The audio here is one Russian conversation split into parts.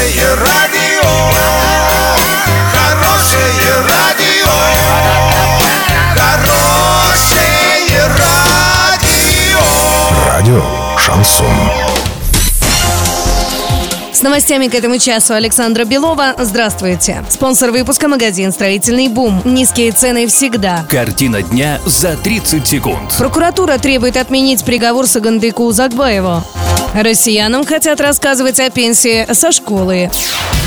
Хорошее радио, хорошее радио, хорошее радио. Радио Шансон. С новостями к этому часу Александра Белова. Здравствуйте. Спонсор выпуска магазин «Строительный бум». Низкие цены всегда. Картина дня за 30 секунд. Прокуратура требует отменить приговор Сагандыку Узакбаеву. Россиянам хотят рассказывать о пенсии со школы.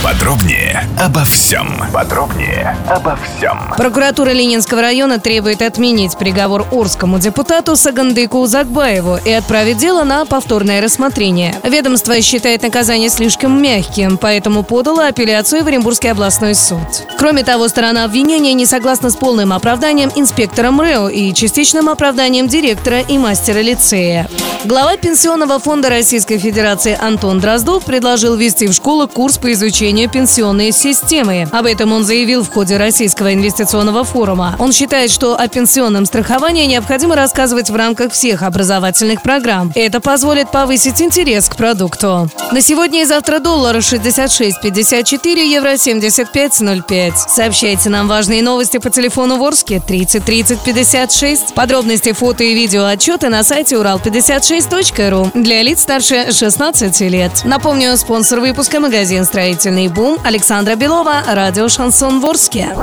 Подробнее обо всем. Подробнее обо всем. Прокуратура Ленинского района требует отменить приговор Орскому депутату Сагандыку Узакбаеву и отправить дело на повторное рассмотрение. Ведомство считает наказание слишком мягким, поэтому подало апелляцию в Оренбургский областной суд. Кроме того, сторона обвинения не согласна с полным оправданием инспектора МРЭО и частичным оправданием директора и мастера лицея. Глава Пенсионного фонда Российской Федерации Антон Дроздов предложил ввести в школы курс по изучению пенсионной системы. Об этом он заявил в ходе Российского инвестиционного форума. Он считает, что о пенсионном страховании необходимо рассказывать в рамках всех образовательных программ. Это позволит повысить интерес к продукту. На сегодня и завтра доллар 66.54, евро 75.05. Сообщайте нам важные новости по телефону Ворске 30 30 56. Подробности, фото и видео отчеты на сайте урал56.ру для лиц старше 16 лет. Напомню, спонсор выпуска магазин «Строительный бум» Александра Белова, радио «Шансон Ворске».